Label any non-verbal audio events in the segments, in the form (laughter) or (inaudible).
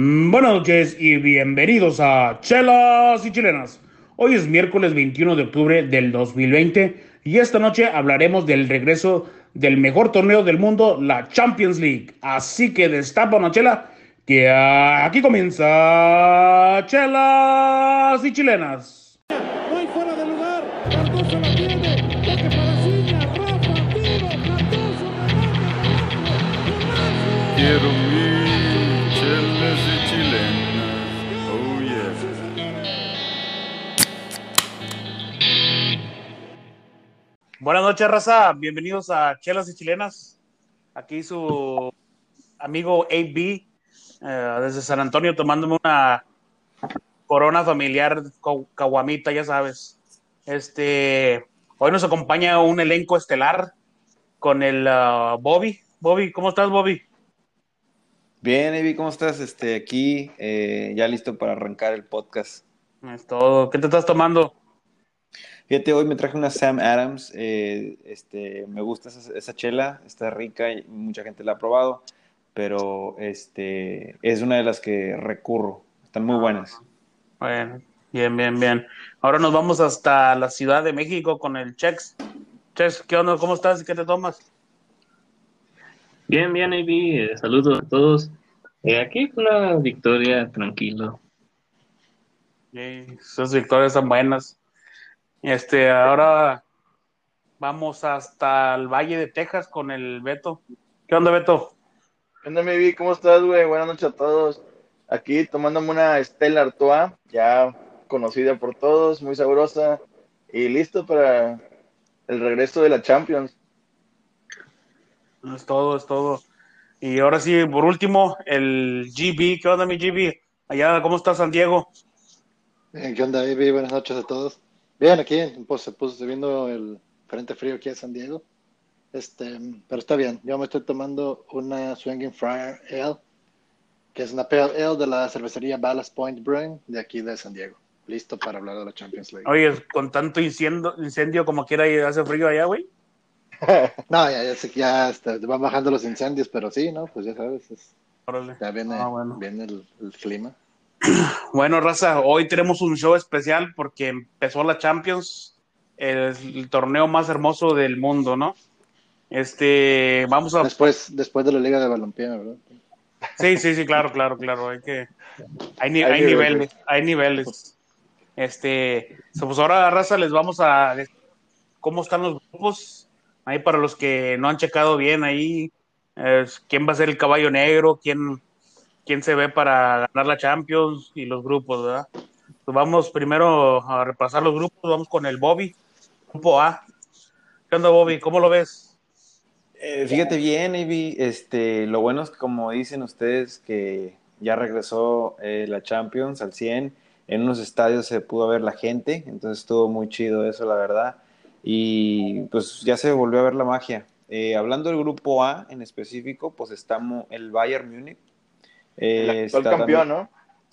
Mm, Buenas noches y bienvenidos a Chelas y Chilenas. Hoy es miércoles 21 de octubre del 2020 y esta noche hablaremos del regreso del mejor torneo del mundo, la Champions League. Así que destapa una chela que aquí comienza Chelas y Chilenas. No hay fuera de lugar. Cardoso la tiene. Toque para Ciña. Rafa, tiro. Cardoso, remate. Quiero mil Buenas noches, raza. Bienvenidos a Chelas y Chilenas. Aquí su amigo AB eh, desde San Antonio tomándome una corona familiar caguamita, ya sabes. Este, hoy nos acompaña un elenco estelar con el ah, Bobby. Bobby, ¿cómo estás, Bobby? Bien, Evi, ¿cómo estás? Este, aquí, eh, ya listo para arrancar el podcast. Es todo. ¿Qué te estás tomando? Fíjate, hoy me traje una Sam Adams. eh, este, me gusta esa, esa chela, está rica y mucha gente la ha probado, pero este, es una de las que recurro. Están muy buenas. Bueno, bien, bien, bien. Ahora nos vamos hasta la Ciudad de México con el Chex. Chex, ¿qué onda? ¿Cómo estás? ¿Qué te tomas? Bien, bien, Ivy. eh, saludos a todos. Eh, aquí una victoria, tranquilo. Sí, esas victorias son buenas. Este, ahora vamos hasta el Valle de Texas con el Beto. ¿Qué onda, Beto? ¿Qué onda, mi Vi? ¿Cómo estás, güey? Buenas noches a todos. Aquí tomándome una Stella Artois, ya conocida por todos, muy sabrosa y listo para el regreso de la Champions. Es todo, es todo. Y ahora sí, por último, el GB. ¿Qué onda, mi GB? Allá, ¿cómo está San Diego? Eh, ¿Qué onda, Ivy? Buenas noches a todos. Bien, aquí pues, se puso viendo el frente frío aquí en San Diego. Este, pero está bien. Yo me estoy tomando una Swinging Friar Ale, que es una Pale Ale de la cervecería Ballast Point Brewing de aquí de San Diego. Listo para hablar de la Champions League. Oye, con tanto incendio, incendio como quiera y hace frío allá, güey. (laughs) No, ya, ya sé que ya este, van bajando los incendios, pero sí, ¿no? Pues ya sabes, es- ya viene, Ah, bueno. viene el, el clima. (clears throat) Bueno, Raza, hoy tenemos un show especial porque empezó la Champions, el, el torneo más hermoso del mundo, ¿no? Este, vamos a... Después, después de la Liga de Balompié, ¿verdad? Sí, sí, sí, claro, claro, claro, hay que... Hay, ni- Hay hay niveles. niveles, hay niveles. Este, pues ahora, Raza, les vamos a... ¿Cómo están los grupos? Ahí para los que no han checado bien ahí, eh, quién va a ser el caballo negro, quién, quién se ve para ganar la Champions y los grupos, ¿verdad? Pues vamos primero a repasar los grupos, vamos con el Bobby, grupo A. ¿Qué onda, Bobby? ¿Cómo lo ves? Eh, fíjate bien, Evi, este, lo bueno es que como dicen ustedes que ya regresó eh, la Champions al 100, en unos estadios se pudo ver la gente, entonces estuvo muy chido eso, la verdad, y pues ya se volvió a ver la magia. Eh, hablando del grupo A en específico, pues estamos el Bayern Múnich. El eh, actual está campeón, también- ¿no?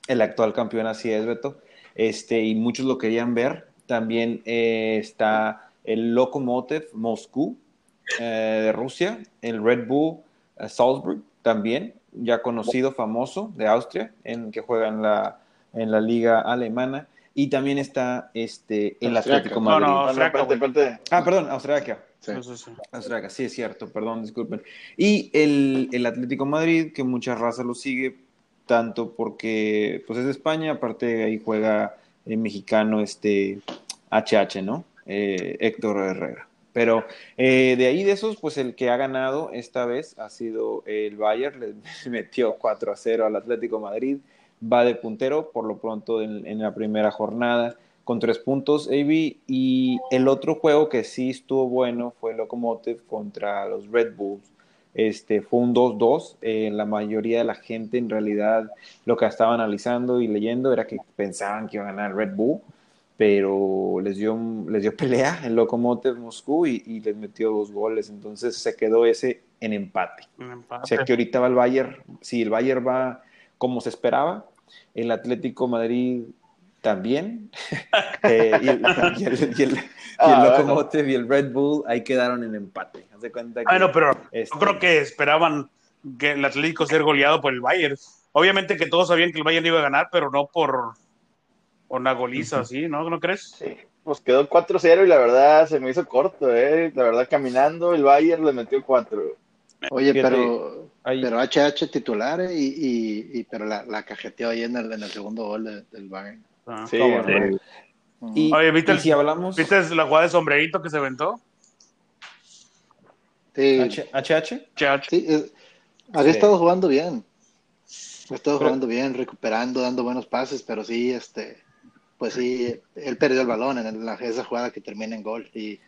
el actual campeón, así es, Beto. Este, y muchos lo querían ver. También eh, está el Lokomotiv Moscú eh, de Rusia, el Red Bull Salzburg también, ya conocido, famoso de Austria, en que juega en la, en la liga alemana. Y también está este, el. Atlético Madrid. no, No. Ah, perdón, Austriaca. Sí. Austriaca, sí es cierto, perdón, disculpen. Y el, el Atlético Madrid, que mucha raza lo sigue, tanto porque pues es de España, aparte ahí juega el mexicano este HH, ¿no? Eh, Héctor Herrera. Pero eh, de ahí de esos, pues el que ha ganado esta vez ha sido el Bayern, le (laughs) metió 4 a 0 al Atlético Madrid, va de puntero por lo pronto en, en la primera jornada con tres puntos, AB. Y el otro juego que sí estuvo bueno fue Locomotive contra los Red Bulls. Este, fue un 2-2. Eh, la mayoría de la gente, en realidad, lo que estaba analizando y leyendo era que pensaban que iba a ganar el Red Bull, pero les dio, les dio (laughs) pelea el Locomotive Moscú y, y les metió dos goles. Entonces se quedó ese en empate. O empate. sea que ahorita va el Bayern, si el Bayern va como se esperaba, el Atlético Madrid también, (laughs) (laughs) eh, y, el, y el- y el- y el Ah, bueno. Lokomotiv y el Red Bull ahí quedaron en empate. Haz de cuenta que, Bueno, pero este, yo creo que esperaban que el Atlético ser goleado por el Bayern. obviamente que todos sabían que el Bayern iba a ganar, pero no por, por una goliza, ¿sí? ¿No? ¿No crees? Sí, pues quedó 4-0 y la verdad se me hizo corto, ¿eh? La verdad, caminando, el Bayern le metió 4. Oye, Fíjate, pero, ahí- pero HH titular eh, y, y, y- pero la, la cajeteó ahí en el, en el segundo gol de- del Bayern. Ah. Sí. Y, Oye, ¿viste y el- si hablamos ¿Viste la jugada de sombrerito que se aventó? Sí, H- HH, Chach. sí, es- había Sí. estado jugando bien. Ha estado Pero- jugando bien, recuperando, dando buenos pases, pero sí, este, pues sí, él perdió el balón en la- esa jugada que termina en gol y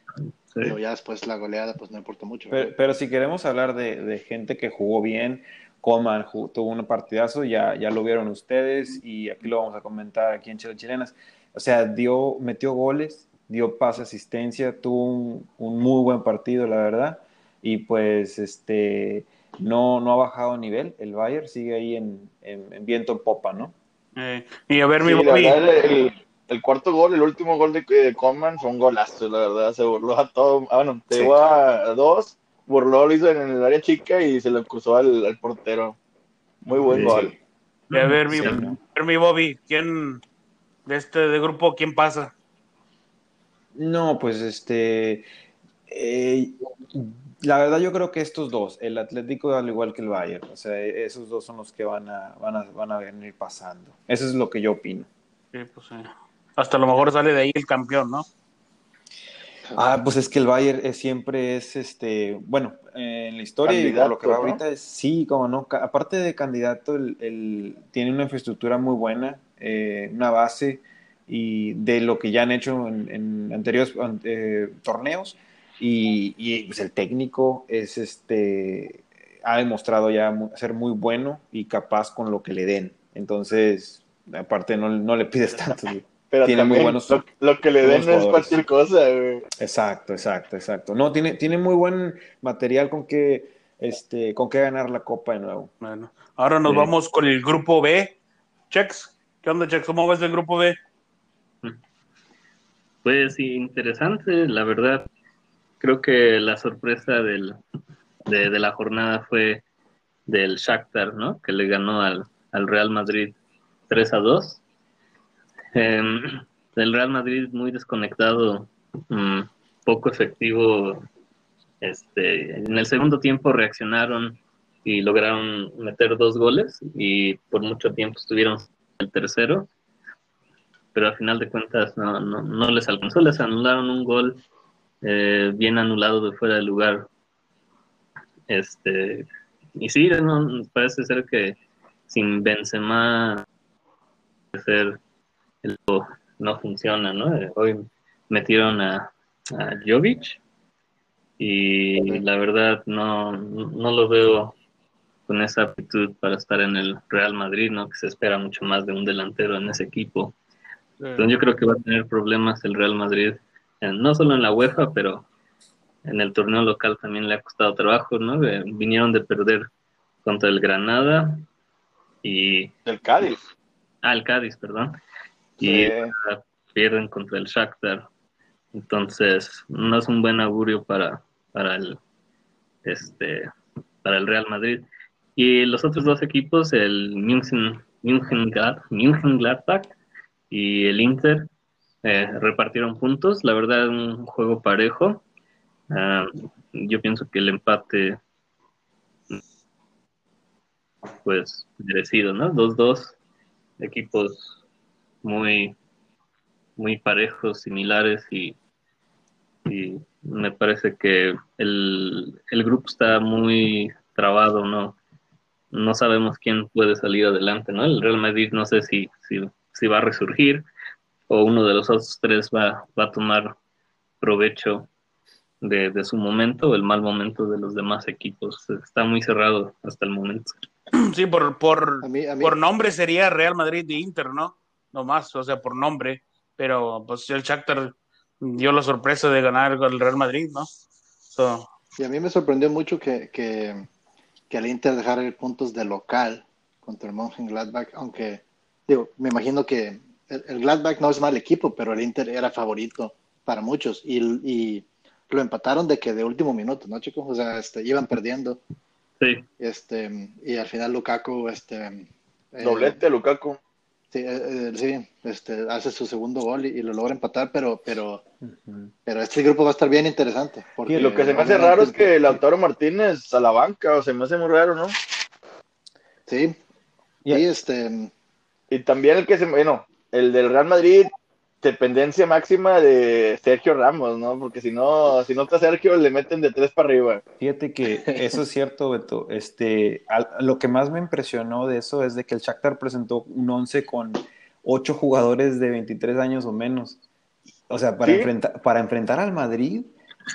Sí. pero ya después la goleada pues no importa mucho. pero, pero si queremos hablar de, de gente que jugó bien, Coman tuvo un partidazo, ya, ya lo vieron ustedes y aquí lo vamos a comentar aquí en Chile Chilenas. O sea, dio, metió goles, dio pase, asistencia, tuvo un, un muy buen partido, la verdad. Y pues este no, no ha bajado nivel. El Bayern sigue ahí en, en- en viento en popa, ¿no? Eh, y a ver, mi Sí, Bobby, verdad, el, cuarto gol, el último gol de, de Coman fue un golazo, la verdad. Se burló a todo. Ah, bueno, Sí. llegó a dos, burló, lo hizo en el área chica y se lo cruzó al, al portero. Muy buen Sí. gol. y a ver, mi, Sí, a ver, mi Bobby, ¿quién de este de grupo, quién pasa? No, pues este. eh, la verdad, yo creo que estos dos, el Atlético al igual que el Bayern, o sea, esos dos son los que van a, van a, van a venir pasando. Eso es lo que yo opino. Sí, pues, eh, hasta a lo mejor sale de ahí el campeón, ¿no? Ah, pues es que el Bayern es- siempre es, este, bueno, eh, en la historia y por lo que va ahorita es, sí, como no, aparte de candidato, el, el- tiene una infraestructura muy buena, eh, una base y de lo que ya han hecho en, en anteriores an- eh, torneos y, y, pues el técnico es, este, ha demostrado ya ser muy bueno y capaz con lo que le den. Entonces, aparte no, no le pides tanto. Pero Tiene muy también buenos- lo, lo que le den no es cualquier cosa, güey. Exacto, exacto, exacto. No, tiene, tiene muy buen material con que, este, con que ganar la copa de nuevo. Bueno, ahora nos Sí. vamos con el grupo B. Chex, ¿qué onda, Chex? ¿Cómo ves el grupo B? Pues sí, interesante, la verdad. Creo que la sorpresa del, de, de la jornada fue del Shakhtar, ¿no? Que le ganó al, al Real Madrid 3 a 2. Em, el Real Madrid muy desconectado, mm, poco efectivo. Este, en el segundo tiempo reaccionaron y lograron meter dos goles y por mucho tiempo estuvieron el tercero pero al final de cuentas no, no, no les alcanzó, les anularon un gol eh, bien anulado de fuera de lugar. Este, y sí, no, parece ser que sin Benzema ser el no funciona, ¿no? Eh, Hoy metieron a, a Jovic y la verdad no, no lo veo con esa aptitud para estar en el Real Madrid, ¿no? Que se espera mucho más de un delantero en ese equipo. Entonces yo creo que va a tener problemas el Real Madrid, en- no solo en la UEFA, pero en el torneo local también le ha costado trabajo, ¿no? Eh, vinieron de perder contra el Granada y... Del Cádiz. Ah, el Cádiz, perdón. Y pierden contra el Shakhtar. Entonces, no es un buen augurio para, para el este para el Real Madrid. Y los otros dos equipos, el München, München, München y el Inter, eh, repartieron puntos. La verdad, un juego parejo. Ah, yo pienso que el empate, pues, merecido, ¿no? 2-2, equipos muy, muy parejos, similares y, y me parece que el, el grupo está muy trabado, ¿no? No sabemos quién puede salir adelante, ¿no? El Real Madrid no sé si, si, si va a resurgir o uno de los otros tres va, va a tomar provecho de, de, su momento o el mal momento de los demás equipos. Está muy cerrado hasta el momento. Sí, por, por, A mí- a mí- por nombre sería Real Madrid y Inter, ¿no? No más, o sea, por nombre. Pero pues el Shakhtar dio la sorpresa de ganar el Real Madrid, ¿no? So, Y a mí me sorprendió mucho que, que, que el Inter dejara ir puntos de local contra el Mönchengladbach, aunque, digo, me imagino que el, el Gladbach no es mal equipo, pero el Inter era favorito para muchos y, y lo empataron de que de último minuto, ¿no, chicos? O sea, este, iban perdiendo Sí, este, y al final Lukaku este, Eh, Doblete, Lukaku. Sí, eh, eh, sí, este, hace su segundo gol y, y lo logra empatar, pero, pero, pero este grupo va a estar bien interesante. Porque Y lo que se me hace raro es que Lautaro Martínez a la banca, o se me hace muy raro, ¿no? Sí, Y- sí, este, Y también el que se, bueno, el del Real Madrid, dependencia máxima de Sergio Ramos, ¿no? Porque si no, si no está Sergio, le meten de tres para arriba. Fíjate que eso es cierto, Beto. Este, al- lo que más me impresionó de eso es de que el Shakhtar presentó un 11 con ocho jugadores de 23 años o menos. O sea, para, ¿Sí? enfrentar, para enfrentar al Madrid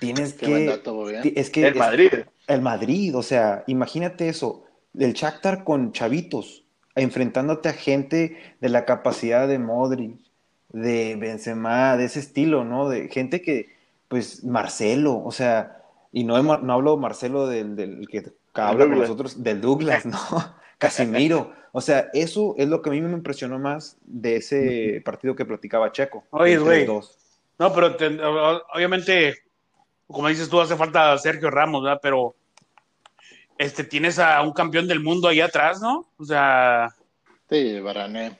tienes qué que... dato, Es que El es- Madrid. el Madrid, o sea, imagínate eso, el Shakhtar con chavitos, enfrentándote a gente de la capacidad de Modric, de Benzema, de ese estilo, ¿no? De gente que, pues, Marcelo, o sea, y no, no hablo Marcelo del, del que habla con nosotros, del Douglas, (laughs) ¿no? Casimiro. O sea, eso es lo que a mí me impresionó más de ese partido que platicaba Checo. Oye, güey. 3-2. No, pero te- obviamente, como dices tú, hace falta Sergio Ramos, ¿verdad? Pero este, tienes a un campeón del mundo ahí atrás, ¿no? O sea, Sí, Varane.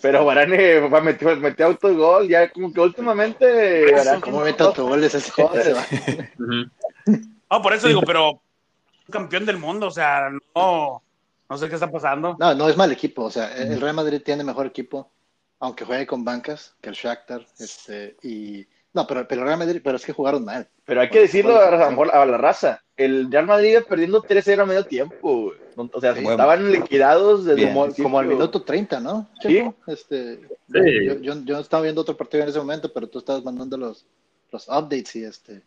Pero Varane va a meter, metió autogol, ya como que últimamente. Varane- ¿Cómo mete autogoles ese? No, por eso digo, pero campeón del mundo, o sea, no, no sé qué está pasando. No, no es mal equipo. O sea, el Real Madrid tiene mejor equipo, aunque juegue con bancas, que el Shakhtar. Este, y... No, pero, pero el Real Madrid, pero es que jugaron mal. Pero hay que decirlo a, la raza. El Real Madrid iba perdiendo 3-0 a medio tiempo, güey. O sea, estaban liquidados desde Bien. Como, al minuto 30, ¿no? Sí. Este, Sí. yo, yo, yo estaba viendo otro partido en ese momento, pero tú estabas mandando los, los updates y este.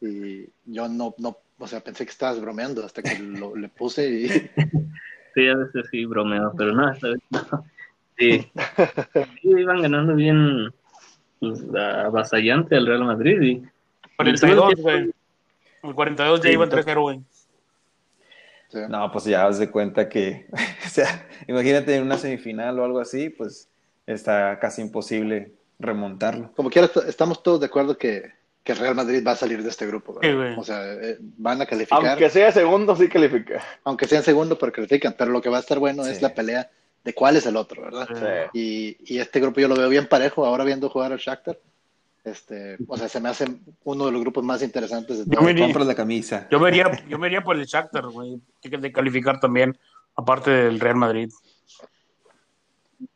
Y yo no, no, o sea, pensé que estabas bromeando hasta que lo, le puse y. (laughs) Sí, a veces sí bromeo, pero no, esta vez no. Sí. Sí, iban ganando bien avasallante al Real Madrid y 42, güey. El 42 ya iba en entonces- 3-0, güey. Sí. No, pues ya haz de cuenta que, (laughs) o sea, imagínate en una semifinal o algo así, pues está casi imposible remontarlo. Como quiera, est- estamos todos de acuerdo que, que el Real Madrid va a salir de este grupo. o sea, eh, van a calificar, Aunque aunque, sea segundo, sí califica. sean segundo, pero califican. Pero lo que va a estar bueno Sí. es la pelea de cuál es el otro, ¿verdad? Sí. Y, y este grupo yo lo veo bien parejo, ahora viendo jugar al Shakhtar. Este, o sea, se me hace uno de los grupos más interesantes de Yo todo. me iría- Compras la camisa. Yo me iría, yo me iría por el Shakhtar, güey. Tiene que de calificar también, aparte del Real Madrid.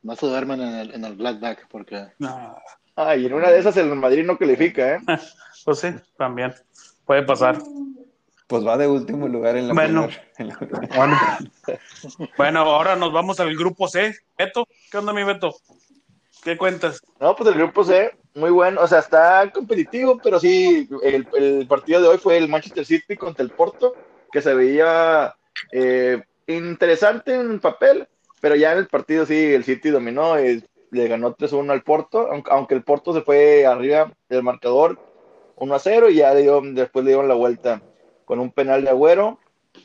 No se duermen en el, en el Blackback porque No, Ah, y en una de esas el Madrid no califica, ¿eh? (laughs) pues sí, también. Puede pasar. Pues va de último lugar en la Bueno. primer- (laughs) en la- Bueno. (laughs) bueno, ahora nos vamos al grupo C. Beto, ¿qué onda, mi Beto? ¿Qué cuentas? No, pues el grupo C, muy bueno. O sea, está competitivo, pero sí, el, el partido de hoy fue el Manchester City contra el Porto, que se veía eh, interesante en papel, pero ya en el partido sí, el City dominó, y le ganó 3-1 al Porto, aunque, aunque el Porto se fue arriba del marcador 1-0 y ya le dio- después le dieron la vuelta con un penal de Agüero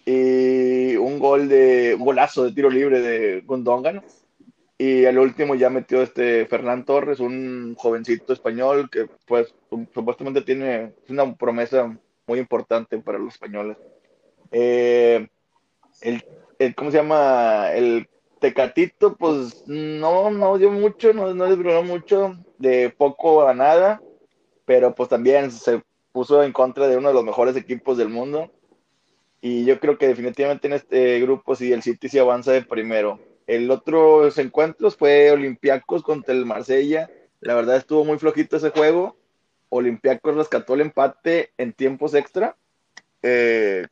y un gol de un golazo de tiro libre de Gundogan. Y al último ya metió este Fernán Torres, un jovencito español que pues supuestamente tiene una promesa muy importante para los españoles. Eh, el, el- ¿cómo se llama? El Tecatito, pues no, no dio mucho, no, no desbrunó mucho, de poco a nada, pero pues también se puso en contra de uno de los mejores equipos del mundo. Y yo creo que definitivamente en este grupo sí, el City se avanza de primero. El otro encuentros fue Olympiacos contra el Marsella. La verdad estuvo muy flojito ese juego. Olympiacos rescató el empate en tiempos extra. eh,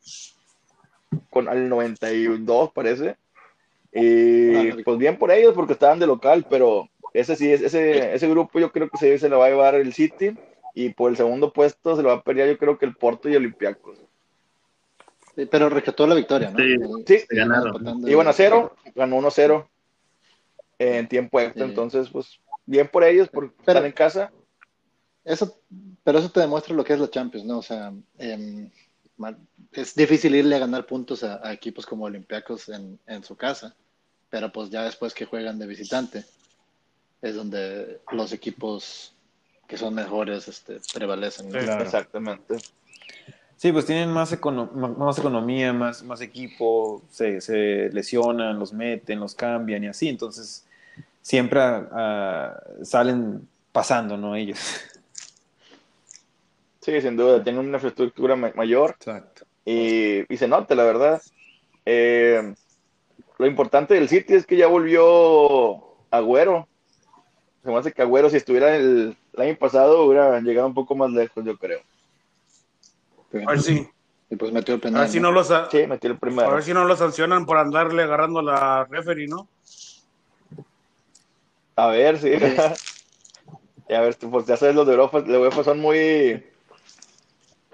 con al 92 parece. Y pues bien por ellos porque estaban de local, pero ese sí, ese, ese grupo yo creo que se, se lo va a llevar el City y por el segundo puesto se lo va a pelear yo creo que el Porto y Olympiacos. Sí, pero rescató la victoria, ¿no? Sí. Sí. Se ganaron. Iban a cero, ganó 1-0 en tiempo extra, Sí. entonces pues bien por ellos por Pero- estar en casa. Eso, pero eso te demuestra lo que es la Champions, ¿no? O sea, em, es difícil irle a ganar puntos a, a equipos como Olympiacos en, en su casa, pero pues ya después que juegan de visitante es donde los equipos que son mejores este, prevalecen. ¿no? Sí. Claro. Exactamente. Sí, pues tienen más, econo- más economía, más, más equipo, se, se lesionan, los meten, los cambian y así, entonces siempre salen pasando, ¿no? Ellos. (laughs) Sí, sin duda, tiene una infraestructura ma- mayor Exacto. y, y se nota, la verdad. Eh, lo importante del City es que ya volvió Agüero. Se me hace que Agüero, si estuviera el, el año pasado, hubiera llegado un poco más lejos, yo creo. A ver si, Y pues metió el a penal. ver si ¿no? no los, a, Sí, metió el a primero. ver si no lo sancionan por andarle agarrando a la referee, ¿no? A ver, sí. (laughs) Y a ver, pues ya sabes, los de Europa, de UEFA son muy.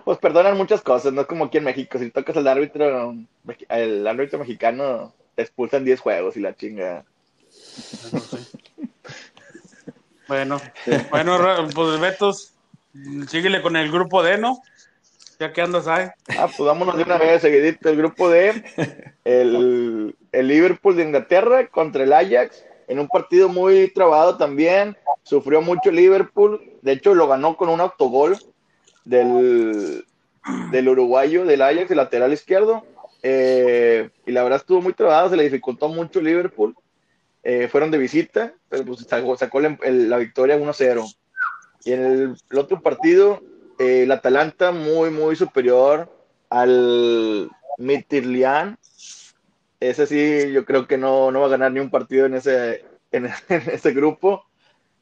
Pues perdonan muchas cosas, no es como aquí en México. Si tocas al árbitro, el árbitro mexicano, te expulsan 10 juegos y la chinga. Bueno, bueno, pues Betos, síguele con el grupo D, ¿no? Ya que andas ahí. Ah, pues vámonos de una vez seguidito. El grupo D, el, el Liverpool de Inglaterra contra el Ajax, en un partido muy trabado también. Sufrió mucho el Liverpool. De hecho, lo ganó con un autogol del, del uruguayo, del Ajax, el lateral izquierdo. Eh, y la verdad estuvo muy trabado, se le dificultó mucho el Liverpool. Eh, fueron de visita, pero pues sacó, sacó la, el- la victoria 1-0. Y en el, el otro partido, eh, el Atalanta muy, muy superior al Midtjylland. Ese sí, yo creo que no, no va a ganar ni un partido en ese, en, (laughs) en ese grupo.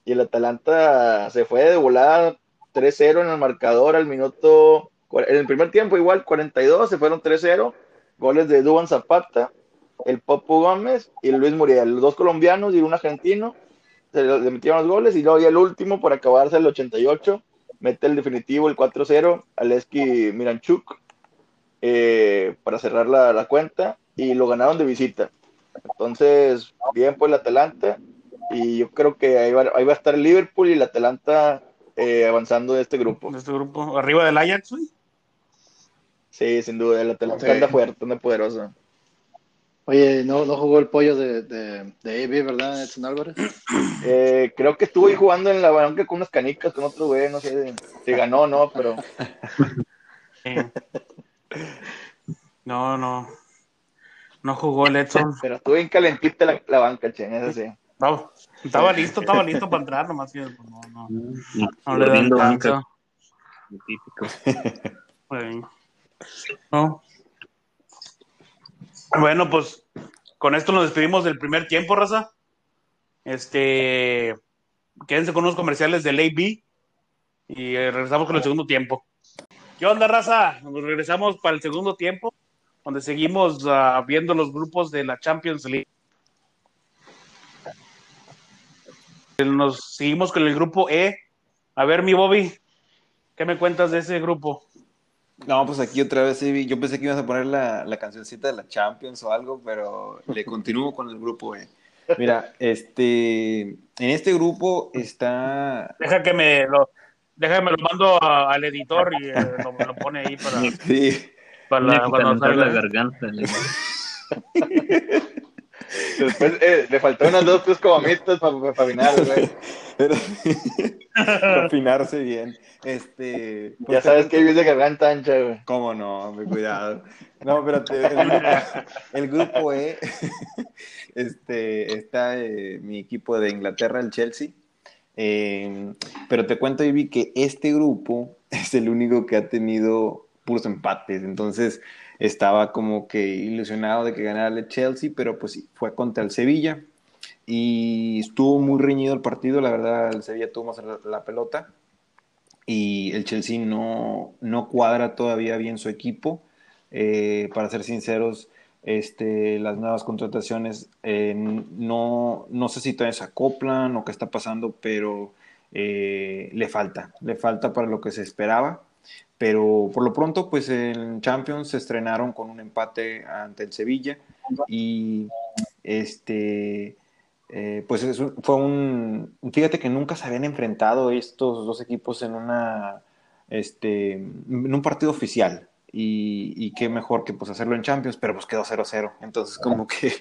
Y el Atalanta se fue de volada 3-0 en el marcador al minuto. En el primer tiempo, igual 42, se fueron 3-0. Goles de Duban Zapata, el Popo Gómez y el Luis Muriel. Los dos colombianos y un argentino se le metieron los goles. Y luego ya el último, por acabarse el 88, mete el definitivo, el 4-0, Aleski Miranchuk, eh, para cerrar la, la cuenta. Y lo ganaron de visita. Entonces, bien por el Atalanta. Y yo creo que ahí va, ahí va a estar el Liverpool y el Atalanta eh, avanzando de este grupo. De este grupo, arriba del Ajax, güey. Sí, sin duda, el Atalanta Sí. anda fuerte, anda poderoso. Oye, no, no jugó el pollo de, de, de AB, ¿verdad, Edson Álvarez? Eh, creo que estuvo ahí jugando en la banca con unas canicas con otro güey, no sé si ganó o no, pero Eh. No, no. No jugó el Edson. pero estuvo bien calentita la, la banca, che, eso sí. Estaba, estaba listo, estaba listo para entrar, nomás que pues, no, no, no le dan tanto. típico. No. Bueno, pues con esto nos despedimos del primer tiempo, raza. Este, quédense con unos comerciales del AB y eh, regresamos con el segundo tiempo. ¿Qué onda, raza? Nos regresamos para el segundo tiempo, donde seguimos ah, viendo los grupos de la Champions League. Nos seguimos con el grupo E. A ver, mi Bobby, ¿qué me cuentas de ese grupo? No, pues aquí otra vez, sí, yo pensé que ibas a poner la, la cancioncita de la Champions o algo, pero le continúo con el grupo E. Mira, este, en este grupo está, Deja que me lo, deja que me lo mando a- al editor y eh, lo, lo pone ahí para, sí, para la, calentar la garganta. (laughs) Después eh, le faltó unas dos, tres comitas para pero para afinarse bien. Este, Ya pues, sabes que vives de garganta ancha, güey. ¿Cómo no? Cuidado. No, espérate. El grupo, el grupo E, (laughs) este, está eh, mi equipo de Inglaterra, el Chelsea. Eh, pero te cuento, Ivy, que este grupo (laughs) es el único que ha tenido puros empates. Entonces estaba como que ilusionado de que ganara el Chelsea, pero pues fue contra el Sevilla. Y estuvo muy reñido el partido, la verdad, el Sevilla tuvo más la, la pelota y el Chelsea no, no cuadra todavía bien su equipo. Eh, para ser sinceros, este, las nuevas contrataciones eh, no, no sé si todavía se acoplan o qué está pasando, pero eh, le falta, le falta para lo que se esperaba. Pero por lo pronto, pues en Champions se estrenaron con un empate ante el Sevilla y este, eh, pues es un- fue un, fíjate que nunca se habían enfrentado estos dos equipos en una, este, en un partido oficial y, y qué mejor que pues hacerlo en Champions, pero pues quedó 0-0, entonces como que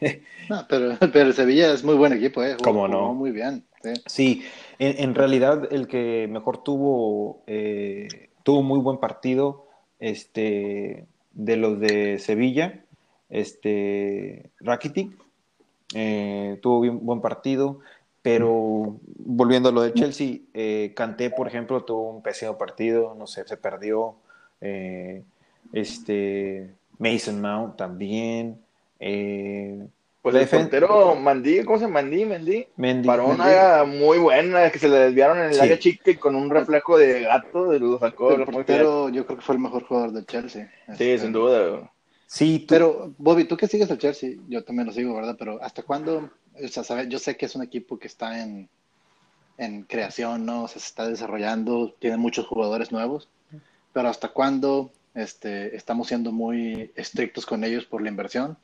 (laughs) No, pero, (laughs) pero el Sevilla es muy buen equipo, ¿eh? ¿Cómo no? muy bien. sí. Sí, en, en realidad el que mejor tuvo, eh, tuvo muy buen partido este, de los de Sevilla, este, Rakitic, eh, tuvo bien, buen partido, pero volviendo a lo de Chelsea, eh, Kanté, por ejemplo, tuvo un pésimo partido, no sé, se perdió. eh, este, Mason Mount también. eh, Pues la el defen- portero Mandí, ¿cómo se llama? Mandí, Mendy. Mendy- Paró Mendy. una muy buena que se le desviaron en el Sí. área chica y con un reflejo de gato de lo sacó. El portero, yo creo que fue el mejor jugador del Chelsea. Sí, Este, sin duda. güey. Sí, tú- Pero, Bobby, tú que sigues al Chelsea, yo también lo sigo, ¿verdad? Pero ¿hasta cuándo? O sea, sabe- yo sé que es un equipo que está en, en creación, ¿no? O sea, se está desarrollando, tiene muchos jugadores nuevos, pero ¿hasta cuándo este, estamos siendo muy estrictos con ellos por la inversión?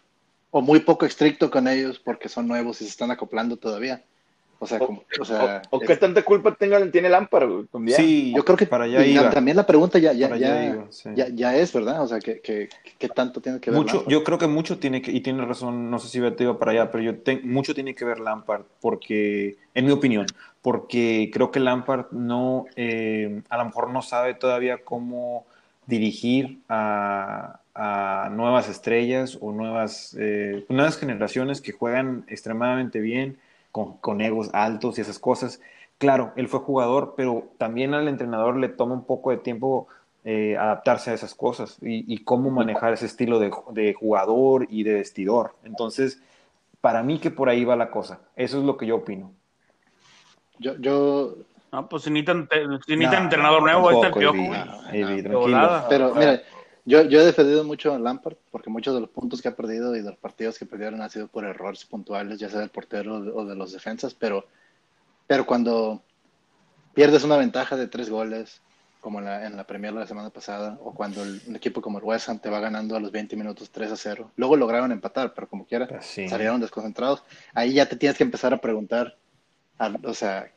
O muy poco estricto con ellos porque son nuevos y se están acoplando todavía. O sea, como, o sea, O, o qué tanta culpa tenga, tiene Lampard, también. sí, yo creo que para allá iba. también la pregunta ya, ya, ya, iba, sí. ya, ya es, ¿verdad? O sea, ¿qué, qué, qué tanto tiene que ver? Mucho, Lampard? yo creo que mucho tiene que, y tiene razón, no sé si te iba para allá, pero yo te- mucho tiene que ver Lampard, porque, en mi opinión, porque creo que Lampard no, eh, a lo mejor no sabe todavía cómo dirigir a, a nuevas estrellas o nuevas, eh, nuevas generaciones que juegan extremadamente bien, con, con egos altos y esas cosas. Claro, él fue jugador, pero también al entrenador le toma un poco de tiempo eh, adaptarse a esas cosas y, y cómo manejar ese estilo de, de jugador y de vestidor. Entonces, para mí que por ahí va la cosa. Eso es lo que yo opino. Yo, yo, No, pues si necesitan, si No, entrenador nuevo, ahí está el piojo. Pero mire, yo, yo he defendido mucho a Lampard porque muchos de los puntos que ha perdido y de los partidos que perdieron han sido por errores puntuales, ya sea del portero o de los defensas, pero, pero cuando pierdes una ventaja de tres goles, como en la, en la Premier la semana pasada, o cuando el- un equipo como el West Ham te va ganando a los 20 minutos 3 a 0, luego lograron empatar, pero como quiera, Pues sí. salieron desconcentrados, ahí ya te tienes que empezar a preguntar, a- o sea,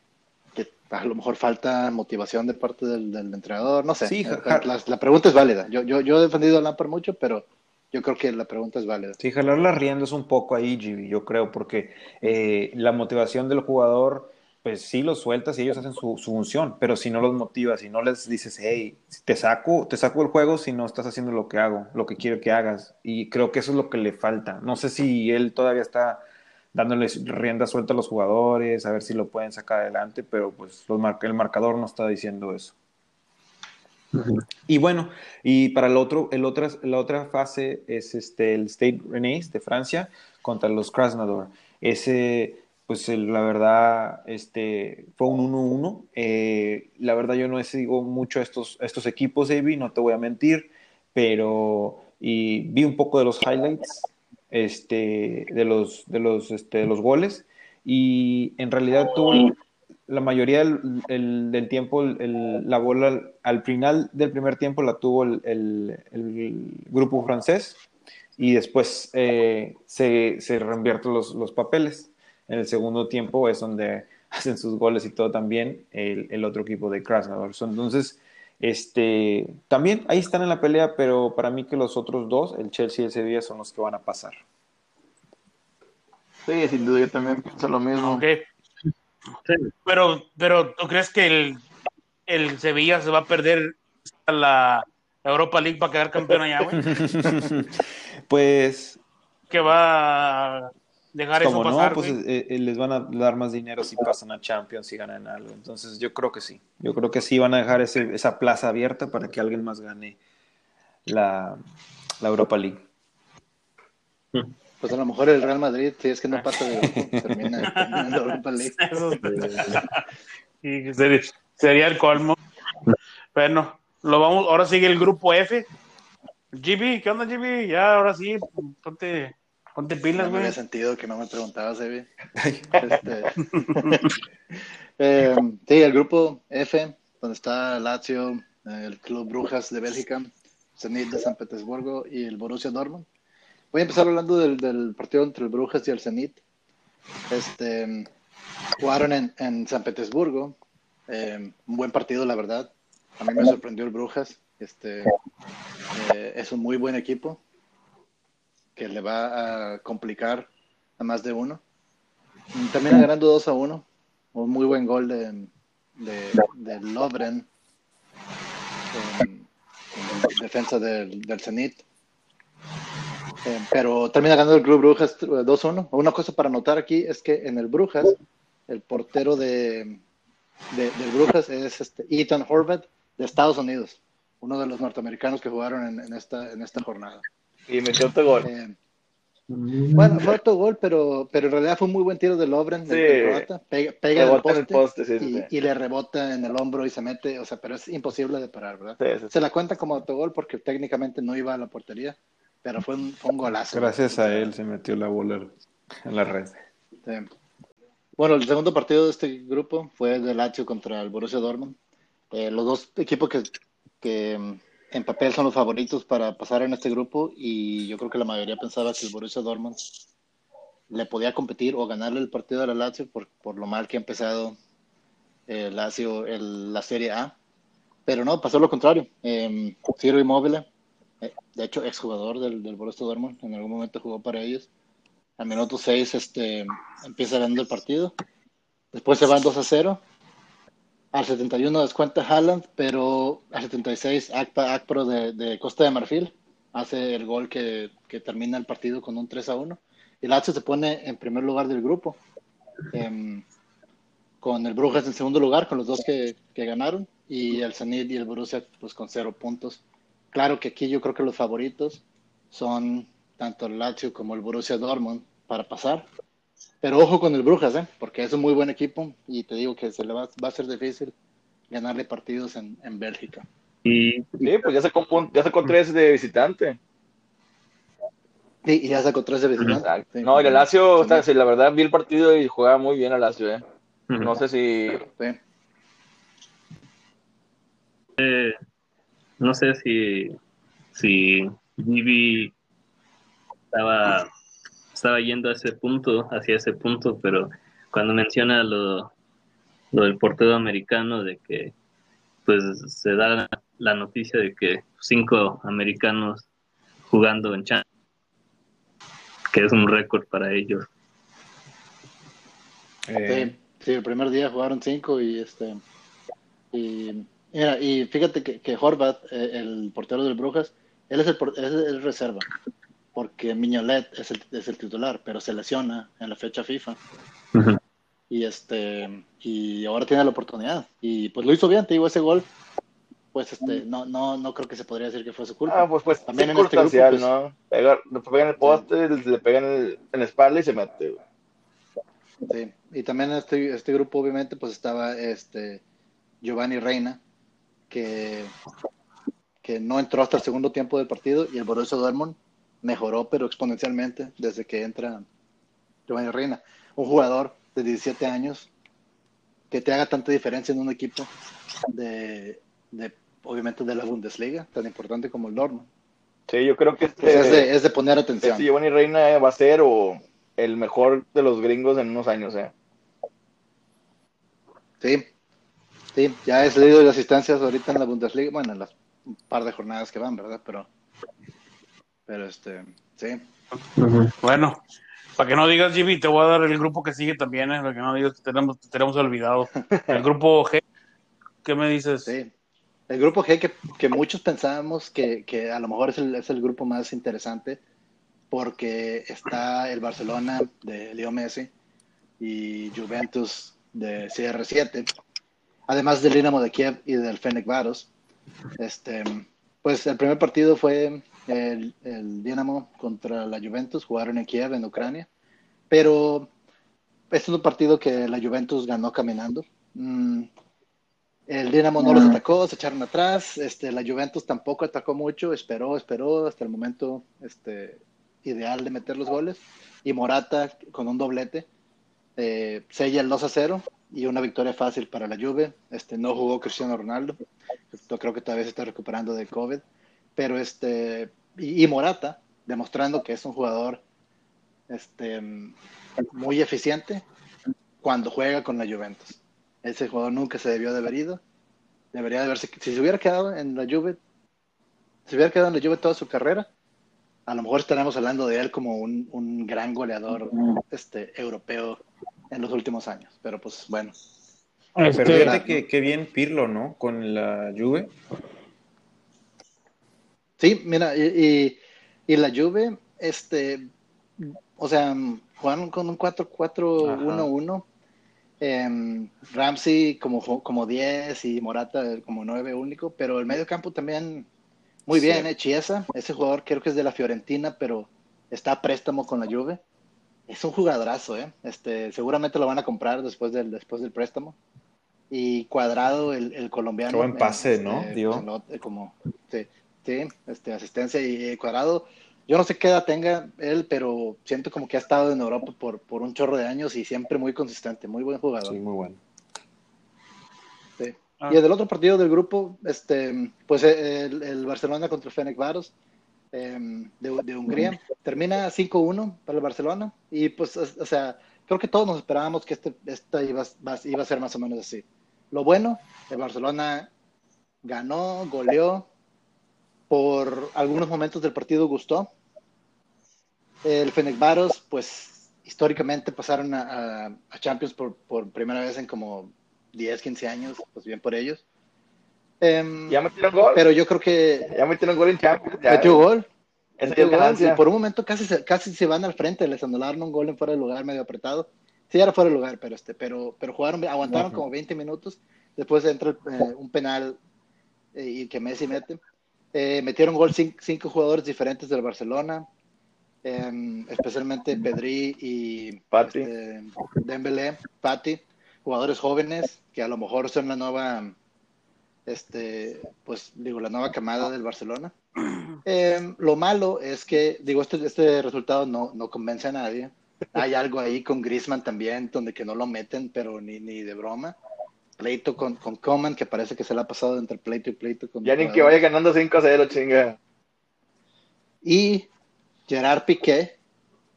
que a lo mejor falta motivación de parte del, del entrenador, no sé. Sí, Eh, la, la pregunta es válida. Yo, yo, yo he defendido a Lampard mucho, pero yo creo que la pregunta es válida. Sí, jalar las riendas un poco ahí, Gibi, yo creo, porque eh, la motivación del jugador, pues sí los sueltas y ellos hacen su, su función, pero si no los motivas, si no les dices, hey, te saco, te saco del juego si no estás haciendo lo que hago, lo que quiero que hagas. Y creo que eso es lo que le falta. No sé si él todavía está dándoles rienda suelta a los jugadores, a ver si lo pueden sacar adelante, pero pues los mar- el marcador no está diciendo eso. Y bueno, y para el otro, el otra, la otra fase es este, el State Rennais de Francia contra los Krasnodar. Ese, pues el- la verdad, este, fue un 1-1. Eh, la verdad yo no sigo mucho a estos, a estos equipos, Avi, no te voy a mentir, pero y vi un poco de los highlights este, de, los, de, los, este, de los goles y en realidad tuvo la mayoría del, el- del tiempo la bola al, al final del primer tiempo la tuvo el, el- grupo francés y después eh, se, se los, los papeles. En el segundo tiempo es donde (laughs) hacen sus goles y todo también el, otro equipo de Krasnodar. Entonces, este, también ahí están en la pelea, pero para mí que los otros dos, el Chelsea y el Sevilla, son los que van a pasar. Sí, sin duda, yo también pienso lo mismo. Ok. Sí. Pero, pero ¿tú crees que el, el Sevilla se va a perder a la Europa League para quedar campeón allá, güey? (laughs) pues Que va a dejar eso Como no, pasar, pues eh, eh, les van a dar más dinero si pasan a Champions y ganan algo. Entonces yo creo que sí. Yo creo que sí van a dejar ese- esa plaza abierta para que alguien más gane la, la Europa League. Pues a lo mejor el Real Madrid, si es que no pasa de termina, termina la Europa League. (laughs) Eso (laughs) sí, sería, sería el colmo. Bueno, lo vamos, ahora sigue el grupo F. GB, ¿qué onda, GB? Ya, ahora sí, ponte, ponte pilas, No me güey. sentido que no me preguntabas, Evi. Este, (laughs) eh, sí, el grupo F, donde está Lazio, el Club Brujas de Bélgica, Zenit de San Petersburgo y el Borussia Dortmund. Voy a empezar hablando del, del partido entre el Brujas y el Zenit. Este, jugaron en, en San Petersburgo. eh, un buen partido, la verdad. A mí me sorprendió el Brujas. Este, eh, es un muy buen equipo que le va a complicar a más de uno. Termina ganando 2 a 1. Un muy buen gol de, de, de Lovren. Eh, defensa del, del Zenit. Eh, pero termina ganando el Club Brujas 2-1. Una cosa para notar aquí es que en el Brujas, el portero de, de- del Brujas es este Ethan Horvath de Estados Unidos, uno de los norteamericanos que jugaron en, en esta, en esta jornada. Y metió otro gol. Eh, bueno, fue otro gol, pero, pero en realidad fue un muy buen tiro de Lovren, del Sí. Pega, el Rebota en el poste, poste, sí, sí, y, sí. y le rebota en el hombro y se mete, o sea, pero es imposible de parar, ¿verdad? Sí, sí, sí. Se la cuenta como autogol porque técnicamente no iba a la portería, pero fue un, fue un golazo. Gracias a él se metió la bola en la red. Sí. Bueno, el segundo partido de este grupo fue el de Lazio contra el Borussia Dortmund. Eh, los dos equipos que, que en papel son los favoritos para pasar en este grupo y yo creo que la mayoría pensaba que el Borussia Dortmund le podía competir o ganarle el partido a la Lazio por, por lo mal que ha empezado el Lazio el- la Serie A. Pero no, pasó lo contrario. Eh, Ciro Immobile, eh, de hecho exjugador del, del Borussia Dortmund, en algún momento jugó para ellos. Al minuto 6 este, empieza ganando el partido. Después se van 2 a 0. Al 71 descuenta Haaland, pero al 76 Akpa Akpro de, de Costa de Marfil hace el gol que, que termina el partido con un 3 a 1. Y Lazio se pone en primer lugar del grupo. em, con el Brujas en segundo lugar, con los dos que, que ganaron. Y el Zenit y el Borussia pues con cero puntos. Claro que aquí yo creo que los favoritos son tanto el Lazio como el Borussia Dortmund para pasar. Pero ojo con el Brujas, ¿eh? porque es un muy buen equipo y te digo que se le va, va a ser difícil ganarle partidos en, en Bélgica. Y Sí, pues ya sacó, ya sacó tres de visitante. Sí, y ya sacó tres de visitante. Exacto. Sí. No, y el Lazio, Sí. o sea, sí, la verdad vi el partido y jugaba muy bien el Lazio, eh. No sé si Sí. Eh, no sé si, si Gibi estaba, estaba yendo a ese punto, hacia ese punto, pero cuando menciona lo, lo del portero americano, de que pues se da la noticia de que cinco americanos jugando en Champions, que es un récord para ellos. Eh, Sí, sí, el primer día jugaron cinco y este y mira, y fíjate que, que Horvath, eh, el portero del Brujas, él es el, por- es el reserva, porque Miñolet es el, es el titular, pero se lesiona en la fecha FIFA Ujú. y este y ahora tiene la oportunidad y pues lo hizo bien, te digo ese gol, pues este no no no creo que se podría decir que fue su culpa. Ah, pues, pues También en es este grupo, pues- ¿no? Pega, le pega en el poste, le pega en, el, en la espalda y se mete. güey. Sí, y también en este, este grupo obviamente pues estaba este Giovanni Reina, que, que no entró hasta el segundo tiempo del partido y el Borussia Dortmund mejoró pero exponencialmente desde que entra Giovanni Reina, un jugador de 17 años que te haga tanta diferencia en un equipo de, de obviamente de la Bundesliga, tan importante como el Dortmund. Sí, yo creo que Pues es, este, de, es de poner atención. este Giovanni Reina va a ser o el mejor de los gringos en unos años, eh. Sí, sí, ya es líder de asistencias ahorita en la Bundesliga, bueno, en las un par de jornadas que van, ¿verdad? Pero, pero este, sí. Bueno, para que no digas, Jimmy, te voy a dar el grupo que sigue también, ¿eh? para que no digas que tenemos, tenemos olvidado. (laughs) El grupo G, ¿qué me dices? Sí. El grupo G que, que muchos pensábamos que, que a lo mejor es el, es el grupo más interesante porque está el Barcelona de Leo Messi y Juventus de CR7, además del Dinamo de Kiev y del Fenech Varos. Este, pues el primer partido fue el, el Dinamo contra la Juventus, jugaron en Kiev, en Ucrania, pero este es un partido que la Juventus ganó caminando. Mm, el Dinamo no los atacó, se echaron atrás. Este, la Juventus tampoco atacó mucho, esperó, esperó hasta el momento este, ideal de meter los goles. Y Morata con un doblete eh, sella el 2 a 0 y una victoria fácil para la Juve. Este, no jugó Cristiano Ronaldo, yo creo que todavía se está recuperando de COVID. Pero este, y, y Morata demostrando que es un jugador este, muy eficiente cuando juega con la Juventus. Ese jugador nunca se debió de haber ido. Debería de haberse, si se hubiera quedado en la Juve, si hubiera quedado en la Juve toda su carrera, a lo mejor estaremos hablando de él como un, un gran goleador este, europeo en los últimos años. Pero pues bueno, Este, Pero fíjate que, que bien Pirlo, ¿no? Con la Juve. Sí, mira, y, y, y la Juve, este, o sea, jugaron con un 4-4-1-1. Em, Ramsey como, como 10 y Morata como 9 único, pero el medio campo también muy Sí. bien, eh, Chiesa, ese jugador creo que es de la Fiorentina, pero está a préstamo con la Juve. Es un jugadorazo, ¿eh? Este, seguramente lo van a comprar después del, después del préstamo. Y Cuadrado, el, el colombiano. Qué buen eh, pase, ¿no? este, no, eh, como, sí, sí, este, asistencia y eh, Cuadrado. Yo no sé qué edad tenga él, pero siento como que ha estado en Europa por, por un chorro de años y siempre muy consistente, muy buen jugador. Sí, muy bueno. Sí. Ah. Y el del otro partido del grupo, este, pues eh, el, el Barcelona contra Fenec Varos de, de Hungría, termina 5-1 para el Barcelona. Y pues, o sea, creo que todos nos esperábamos que este, esta iba, iba a ser más o menos así. Lo bueno, el Barcelona ganó, goleó, por algunos momentos del partido gustó. El Fenerbahce, pues históricamente pasaron a, a- a Champions por, por primera vez en como 10, 15 años, pues bien por ellos. Em, Ya metieron gol. pero yo creo que Ya metieron gol en Champions. ya. metió gol. Esa metió gol, y por un momento casi se, casi se van al frente, les anularon un gol en fuera de lugar medio apretado. Sí, era fuera de lugar, pero este, pero, pero jugaron, aguantaron como 20 minutos. Después entra eh, un penal eh, y que Messi mete. Eh, metieron gol cin- cinco jugadores diferentes del Barcelona, em, especialmente Pedri y Fati. este, Dembélé, Fati, jugadores jóvenes que a lo mejor son la nueva, este, pues digo, la nueva camada del Barcelona. Em, lo malo es que, digo, este, este resultado no, no convence a nadie. Hay algo ahí con Griezmann también, donde que no lo meten, pero ni, ni de broma. Pleito con, con Coman, que parece que se le ha pasado entre pleito y pleito. Con Ya ni que vaya ganando 5-0, chinga. Y Gerard Piqué,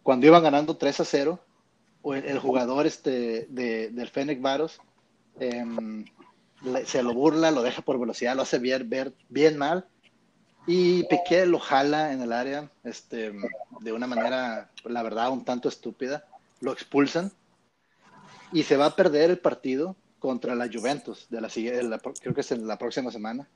cuando iban ganando 3 a 0, o el, el jugador este de, del Fennec Varos em, se lo burla, lo deja por velocidad, lo hace ver, ver bien mal. Y Piqué lo jala en el área este, de una manera, la verdad, un tanto estúpida. Lo expulsan y se va a perder el partido contra la Juventus, de la, sigue- la- creo que es en la próxima semana,